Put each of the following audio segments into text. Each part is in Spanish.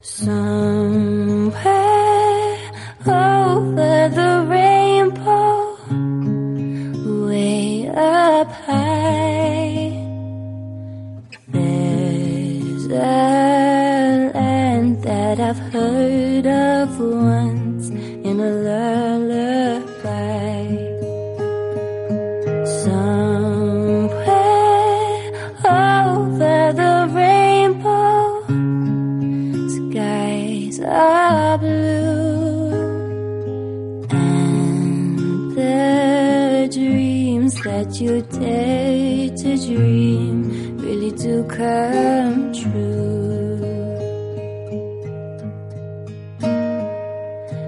Somewhere over the rainbow, way up high, there's a land that I've heard of once dreams that you dare to dream really do come true.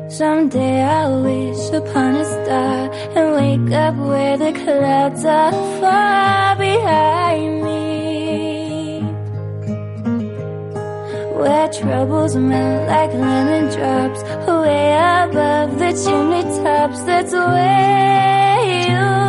Someday I'll wish upon a star and wake up where the clouds are far behind me. Where troubles melt like lemon drops way above the chimney tops. That's where you'll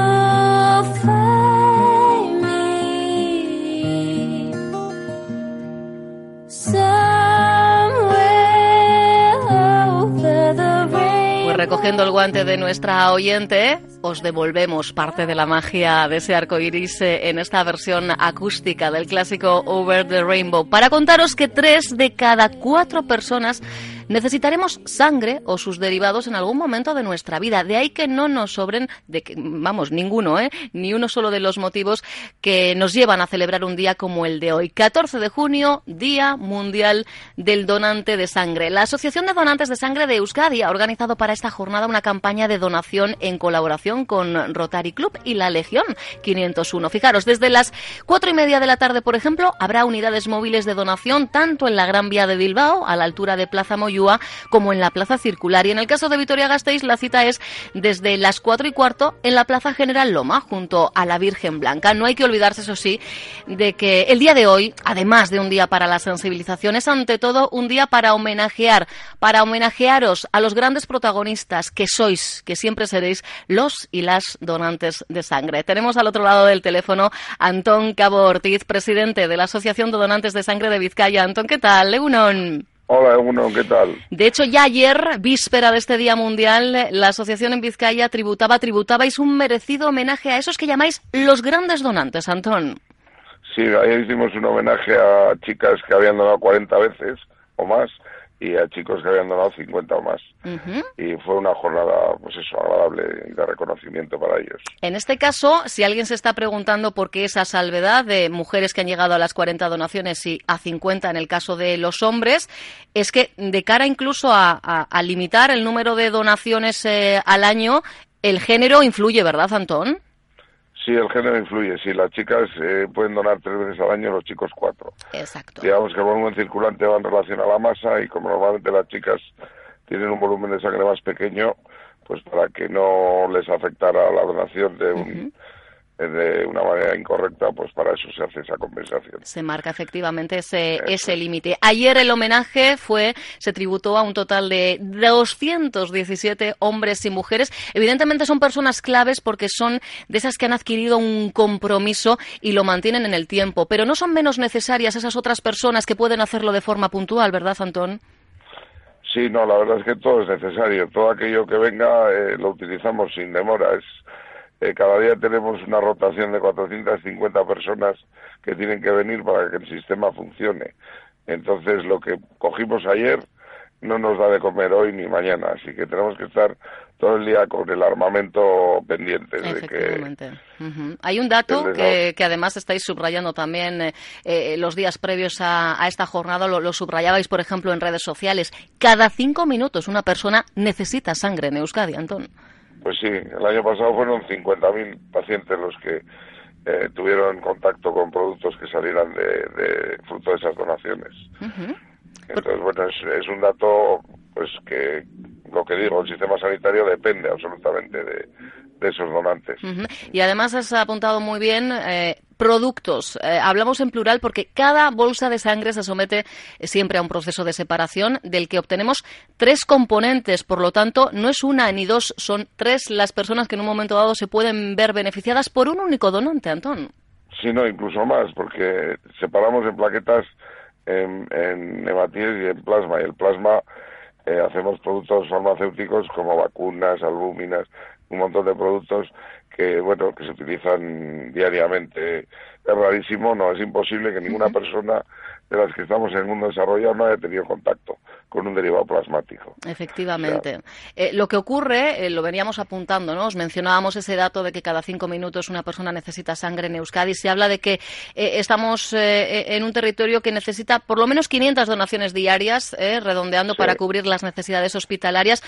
recogiendo el guante de nuestra oyente, os devolvemos parte de la magia de ese arco iris eh, en esta versión acústica del clásico Over the Rainbow. Para contaros que tres de cada cuatro personas necesitaremos sangre o sus derivados en algún momento de nuestra vida. De ahí que no nos sobren, de que, vamos, ninguno, ¿eh? ni uno solo de los motivos que nos llevan a celebrar un día como el de hoy. 14 de junio, Día Mundial del Donante de Sangre. La Asociación de Donantes de Sangre de Euskadi ha organizado para esta jornada una campaña de donación en colaboración con Rotary Club y la Legión 501. Fijaros, desde las cuatro y media de la tarde, por ejemplo, habrá unidades móviles de donación tanto en la Gran Vía de Bilbao, a la altura de Plaza Moyúa, como en la Plaza Circular. Y en el caso de Vitoria-Gasteiz, la cita es desde las cuatro y cuarto en la Plaza General Loma, junto a la Virgen Blanca. No hay que olvidarse, eso sí, de que el día de hoy, además de un día para la sensibilización, es ante todo un día para homenajear, para homenajearos a los grandes protagonistas que sois, que siempre seréis los y las donantes de sangre. Tenemos al otro lado del teléfono Antón Cabo Ortiz, presidente de la Asociación de Donantes de Sangre de Vizcaya. Antón, ¿qué tal? Legunon. Hola, uno, ¿qué tal? De hecho, ya ayer, víspera de este Día Mundial, la Asociación en Vizcaya tributaba, tributabais un merecido homenaje a esos que llamáis los grandes donantes, Antón. Sí, ayer hicimos un homenaje a chicas que habían donado 40 veces o más y a chicos que habían donado 50 o más. Y fue una jornada, pues eso, agradable y de reconocimiento para ellos. En este caso, si alguien se está preguntando por qué esa salvedad de mujeres que han llegado a las 40 donaciones y a 50 en el caso de los hombres, es que de cara incluso a, a- a limitar el número de donaciones eh, al año, el género influye, ¿verdad, Antón? Sí, el género influye. Sí, las chicas eh, pueden donar tres veces al año, los chicos cuatro. Exacto. Digamos que el volumen circulante va en relación a la masa y como normalmente las chicas tienen un volumen de sangre más pequeño, pues para que no les afectara la donación de, un, de una manera incorrecta, pues para eso se hace esa compensación. Se marca efectivamente ese, ese límite. Ayer el homenaje fue, se tributó a un total de 217 hombres y mujeres. Evidentemente son personas claves porque son de esas que han adquirido un compromiso y lo mantienen en el tiempo. Pero no son menos necesarias esas otras personas que pueden hacerlo de forma puntual, ¿verdad, Antón? Sí, no, la verdad es que todo es necesario. Todo aquello que venga eh, lo utilizamos sin demora. Es, eh, cada día tenemos una rotación de 450 personas que tienen que venir para que el sistema funcione. Entonces, lo que cogimos ayer no nos da de comer hoy ni mañana. Así que tenemos que estar todo el día con el armamento pendiente de que. Hay un dato que, que además estáis subrayando también eh, eh, los días previos a, a esta jornada, lo, lo subrayabais, por ejemplo, en redes sociales. Cada cinco minutos una persona necesita sangre en Euskadi, Antón. Pues sí, el año pasado fueron 50.000 pacientes los que eh, tuvieron contacto con productos que salieran de, de fruto de esas donaciones. Entonces, bueno, es, un dato pues que lo que digo, el sistema sanitario depende absolutamente de, esos donantes. Y además has apuntado muy bien eh, productos. Eh, hablamos en plural porque cada bolsa de sangre se somete siempre a un proceso de separación del que obtenemos tres componentes. Por lo tanto, no es una ni dos, son tres las personas que en un momento dado se pueden ver beneficiadas por un único donante, Antón. Sí, no, incluso más, porque separamos en plaquetas, en, en y en plasma. Y el plasma eh, hacemos productos farmacéuticos como vacunas, albúminas, un montón de productos que bueno que se utilizan diariamente. Es rarísimo no es imposible que ninguna persona de las que estamos en el mundo desarrollado no haya tenido contacto con un derivado plasmático. Efectivamente. Eh, lo que ocurre, eh, lo veníamos apuntando, ¿no? Os mencionábamos ese dato de que cada cinco minutos una persona necesita sangre en Euskadi. Se habla de que eh, estamos en un territorio que necesita por lo menos 500 donaciones diarias, redondeando para cubrir las necesidades hospitalarias.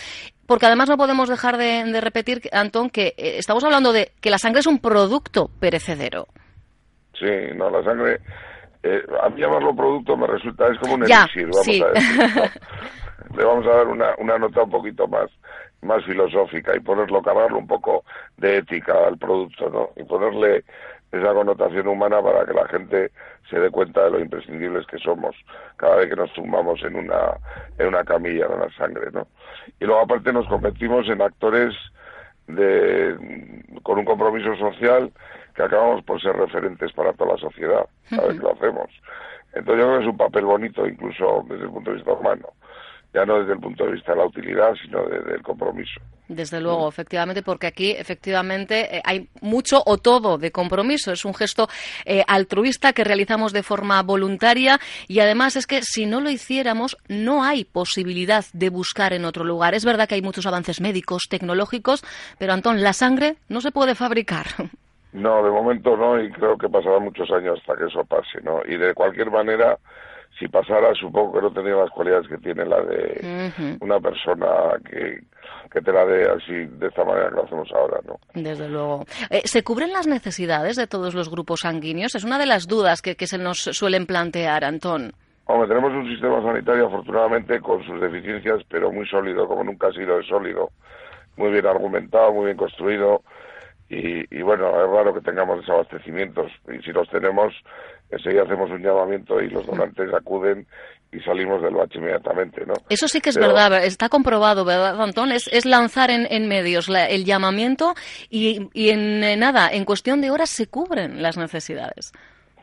Porque además no podemos dejar de, de repetir, Antón, que estamos hablando de que la sangre es un producto perecedero. Sí, no, la sangre eh, a mí llamarlo producto me resulta, es como un elixir, vamos a decir. Le vamos a dar una, una nota un poquito más, más filosófica y ponerlo, cargarlo un poco de ética al producto, ¿no? Y ponerle esa connotación humana para que la gente se dé cuenta de lo imprescindibles que somos cada vez que nos tumbamos en una, en una camilla de la sangre, ¿no? Y luego aparte nos convertimos en actores de, con un compromiso social que acabamos por ser referentes para toda la sociedad, a ver que lo hacemos. Entonces yo creo que es un papel bonito incluso desde el punto de vista humano ya no desde el punto de vista de la utilidad, sino del compromiso. Desde luego, efectivamente, porque aquí efectivamente eh, hay mucho o todo de compromiso. Es un gesto eh, altruista que realizamos de forma voluntaria y además es que si no lo hiciéramos no hay posibilidad de buscar en otro lugar. Es verdad que hay muchos avances médicos, tecnológicos, pero Antón, la sangre no se puede fabricar. No, de momento no, y creo que pasará muchos años hasta que eso pase, ¿no? Y de cualquier manera, si pasara, supongo que no tendría las cualidades que tiene la de una persona que, que te la dé así, de esta manera que lo hacemos ahora, ¿no? Desde luego. Eh, ¿Se cubren las necesidades de todos los grupos sanguíneos? Es una de las dudas que, que se nos suelen plantear, Antón. Hombre, tenemos un sistema sanitario, afortunadamente, con sus deficiencias, pero muy sólido, como nunca ha sido sólido. Muy bien argumentado, muy bien construido y, bueno, es raro que tengamos desabastecimientos y si los tenemos, enseguida hacemos un llamamiento y los donantes acuden y salimos del bache inmediatamente, ¿no? Eso sí que es verdad, está comprobado, ¿verdad, Antón? Es, lanzar en, medios el llamamiento y, y en nada, en cuestión de horas se cubren las necesidades.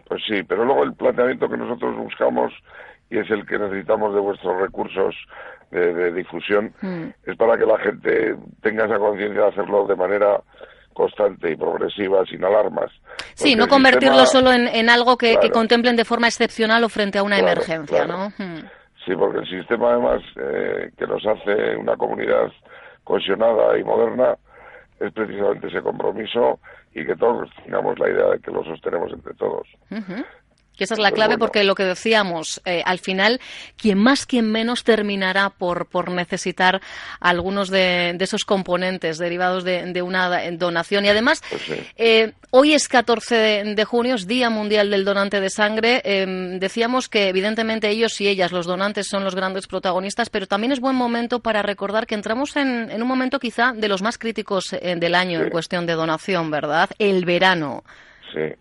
Pues sí, pero luego el planteamiento que nosotros buscamos y es el que necesitamos de vuestros recursos de, difusión, mm. es para que la gente tenga esa conciencia de hacerlo de manera constante y progresiva, sin alarmas. Sí, no convertirlo solo en, algo que, contemplen de forma excepcional o frente a una emergencia, ¿no? Hmm. Sí, porque el sistema además eh, que nos hace una comunidad cohesionada y moderna es precisamente ese compromiso y que todos tengamos la idea de que lo sostenemos entre todos. Que esa es la clave porque lo que decíamos, eh, al final, quien más, quien menos terminará por, por necesitar algunos de, esos componentes derivados de, una donación. Y además, pues eh, hoy es 14 de, junio, es Día Mundial del Donante de Sangre. Em, decíamos que evidentemente ellos y ellas, los donantes, son los grandes protagonistas, pero también es buen momento para recordar que entramos en, un momento quizá de los más críticos eh, del año en cuestión de donación, ¿verdad? El verano. Sí.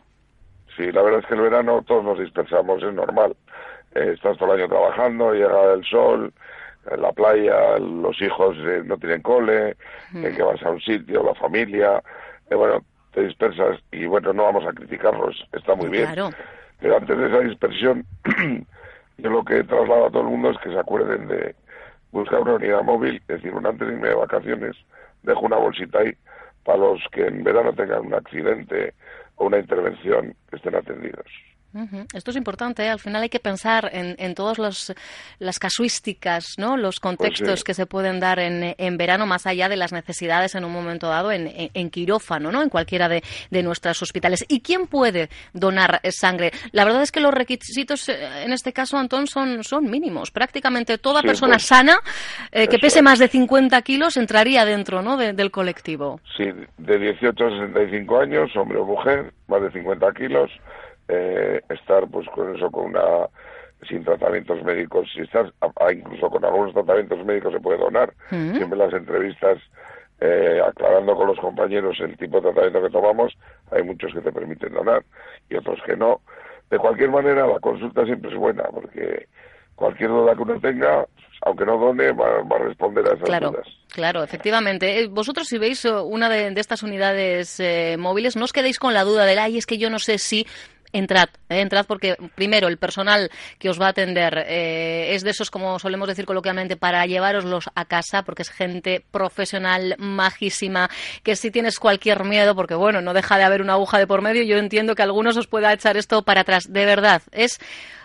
Sí, la verdad es que el verano todos nos dispersamos, es normal. Eh, estás todo el año trabajando, llega el sol, la playa, los hijos eh, no tienen cole, mm. que vas a un sitio, la familia, eh, bueno, te dispersas y bueno, no vamos a criticarlos, está muy bien. Pero antes de esa dispersión, yo lo que traslado a todo el mundo es que se acuerden de buscar una unidad móvil, es decir, un antes de irme de vacaciones, dejo una bolsita ahí para los que en verano tengan un accidente o una intervención estén atendidos. Esto es importante. ¿eh? Al final hay que pensar en, en todas las casuísticas, ¿no? los pues contextos que se pueden dar en, en, verano, más allá de las necesidades en un momento dado en, en quirófano, ¿no? en cualquiera de, de, nuestros hospitales. ¿Y quién puede donar sangre? La verdad es que los requisitos, eh, en este caso, Antón, son, son mínimos. Prácticamente toda persona pues, sana eh, que pese más de 50 kilos entraría dentro ¿no? del colectivo. Sí, de 18 a 65 años, hombre o mujer, más de 50 kilos eh, estar pues con eso, con una sin tratamientos médicos, si estás, incluso con algunos tratamientos médicos se puede donar. Mm. Siempre las entrevistas eh, aclarando con los compañeros el tipo de tratamiento que tomamos, hay muchos que te permiten donar y otros que no. De cualquier manera, la consulta siempre es buena porque cualquier duda que uno tenga, aunque no done, va, a responder a esas claro, dudas. Claro, efectivamente. Eh, vosotros si veis eh, una de, estas unidades móviles, no os quedéis con la duda de, ay, es que yo no sé si Entrad, entrad porque primero el personal que os va a atender eh, es de esos, como solemos decir coloquialmente, para llevaroslos a casa, porque es gente profesional, majísima, que si tienes cualquier miedo, porque bueno, no deja de haber una aguja de por medio, yo entiendo que algunos os pueda echar esto para atrás. De verdad, es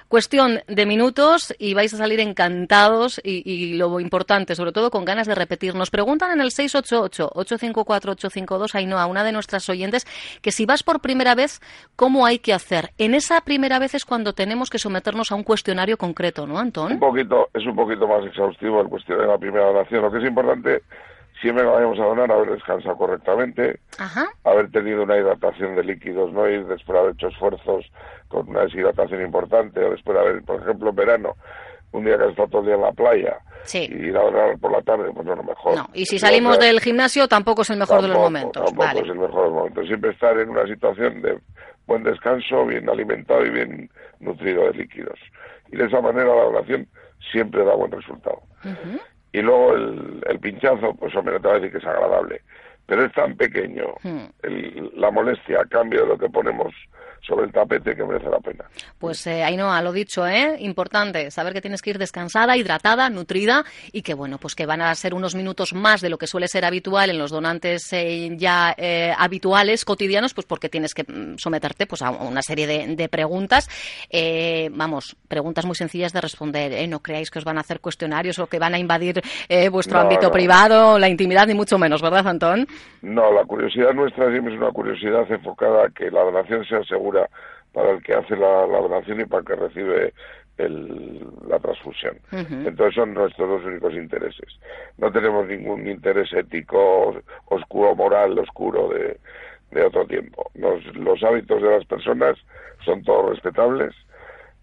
Cuestión de minutos y vais a salir encantados y, lo importante, sobre todo con ganas de repetir. Nos preguntan en el 688-854-852, a una de nuestras oyentes, que si vas por primera vez, ¿cómo hay que hacer? En esa primera vez es cuando tenemos que someternos a un cuestionario concreto, ¿no, Antón? Un poquito, es un poquito más exhaustivo el cuestionario de la primera oración. Lo que es importante siempre que vayamos a donar, haber descansado correctamente, haber tenido una hidratación de líquidos, no ir después de haber hecho esfuerzos con una deshidratación importante, o después de haber, por ejemplo, en verano, un día que has estado todo el día en la playa y ir a donar por la tarde, pues no lo mejor. No, y si salimos del gimnasio tampoco es el mejor de los momentos. Tampoco es el mejor de los momentos. Siempre estar en una situación de buen descanso, bien alimentado y bien nutrido de líquidos. Y de esa manera la donación siempre da buen resultado. Y luego el, pinchazo, pues hombre, no te voy a decir que es agradable, pero es tan pequeño hmm. la molestia a cambio de lo que ponemos sobre el tapete que merece la pena. Pues eh, ahí no, a lo dicho, ¿eh? Importante, saber que tienes que ir descansada, hidratada, nutrida y que, bueno, pues que van a ser unos minutos más de lo que suele ser habitual en los donantes eh, ya eh, habituales, cotidianos, pues porque tienes que mm, someterte pues a una serie de, preguntas. Eh, vamos, preguntas muy sencillas de responder, No creáis que os van a hacer cuestionarios o que van a invadir vuestro ámbito privado, la intimidad, ni mucho menos, ¿verdad, Antón? No, la curiosidad nuestra siempre es una curiosidad enfocada a que la donación sea segura para el que hace la, donación y para el que recibe la transfusión. Entonces son nuestros dos únicos intereses. No tenemos ningún interés ético, oscuro, moral, oscuro de, otro tiempo. Los, hábitos de las personas son todos respetables.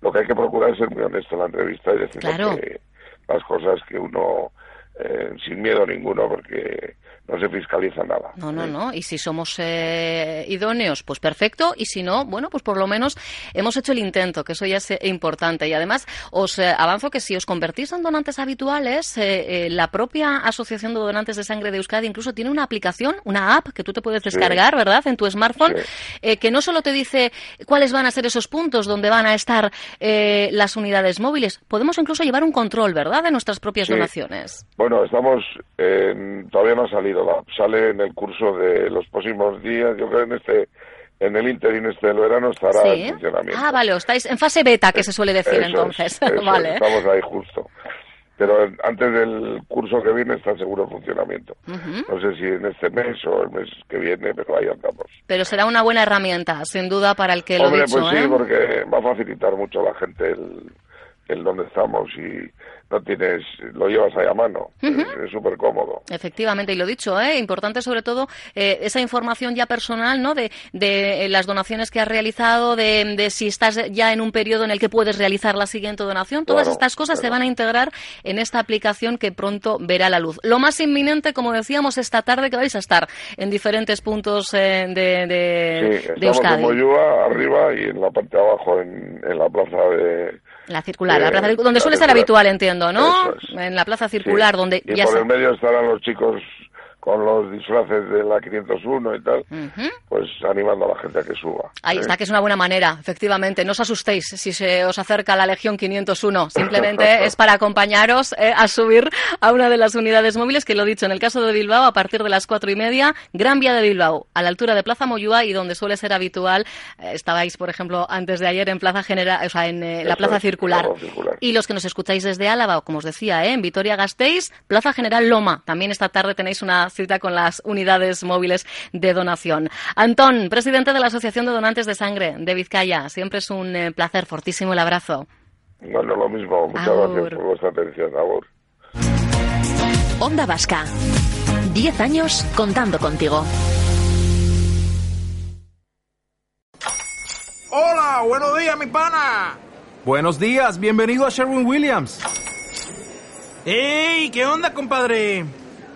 Lo que hay que procurar es ser muy honesto en la entrevista y decir las cosas que uno, eh, sin miedo ninguno, porque no se fiscaliza nada. No, no, no. Y si somos eh, idóneos, pues perfecto. Y si no, bueno, pues por lo menos hemos hecho el intento, que eso ya es importante. Y además, os eh, avanzo que si os convertís en donantes habituales, eh, la propia Asociación de Donantes de Sangre de Euskadi incluso tiene una aplicación, una app que tú te puedes descargar, ¿verdad?, en tu smartphone, que no solo te dice cuáles van a ser esos puntos donde van a estar las unidades móviles, podemos incluso llevar un control, ¿verdad?, de nuestras propias donaciones. Bueno, estamos, todavía no ha salido sale en el curso de los próximos días, yo creo en este en el interín este del verano estará en funcionamiento. Ah, vale, estáis en fase beta, que se suele decir entonces. vale. Estamos ahí justo. Pero antes del curso que viene está seguro en funcionamiento. No sé si en este mes o el mes que viene, pero ahí andamos. Pero será una buena herramienta, sin duda, para el que lo Hombre, pues sí, ¿eh? porque va a facilitar mucho a la gente el, el dónde estamos y no tienes, lo llevas ahí a mano, es súper cómodo. Efectivamente, y lo dicho, ¿eh? importante sobre todo eh, esa información ya personal, ¿no? De, de las donaciones que has realizado, de, de, si estás ya en un periodo en el que puedes realizar la siguiente donación, todas estas cosas se van a integrar en esta aplicación que pronto verá la luz. Lo más inminente, como decíamos, esta tarde que vais a estar en diferentes puntos eh, de, de, sí, estamos en Moyúa, arriba y en la parte de abajo, en, en la plaza de la circular, la plaza, donde suele ser habitual, entiendo, ¿no? En la plaza circular, donde y por el medio estarán los chicos con los disfraces de la 501 y tal, pues animando a la gente a que suba. Ahí está, que es una buena manera, efectivamente. No os asustéis si se os acerca la Legión 501. Simplemente es para acompañaros eh, a subir a una de las unidades móviles, que lo he dicho, en el caso de Bilbao, a partir de las cuatro y media, Gran Vía de Bilbao, a la altura de Plaza Moyúa y donde suele ser habitual, eh, estabais, por ejemplo, antes de ayer en Plaza General, o sea, en eh, la Plaza circular. Y los que nos escucháis desde Álava, como os decía, en Vitoria-Gasteiz, Plaza General Loma. También esta tarde tenéis una cita con las unidades móviles de donación. Antón, presidente de la Asociación de Donantes de Sangre de Vizcaya, siempre es un eh, placer, fortísimo el abrazo. Bueno, lo mismo, muchas gracias por vuestra atención, Agur. Onda Vasca, diez años contando contigo. Hola, buenos días, mi pana. Buenos días, bienvenido a Sherwin Williams. ¡Ey! ¿Qué onda, compadre?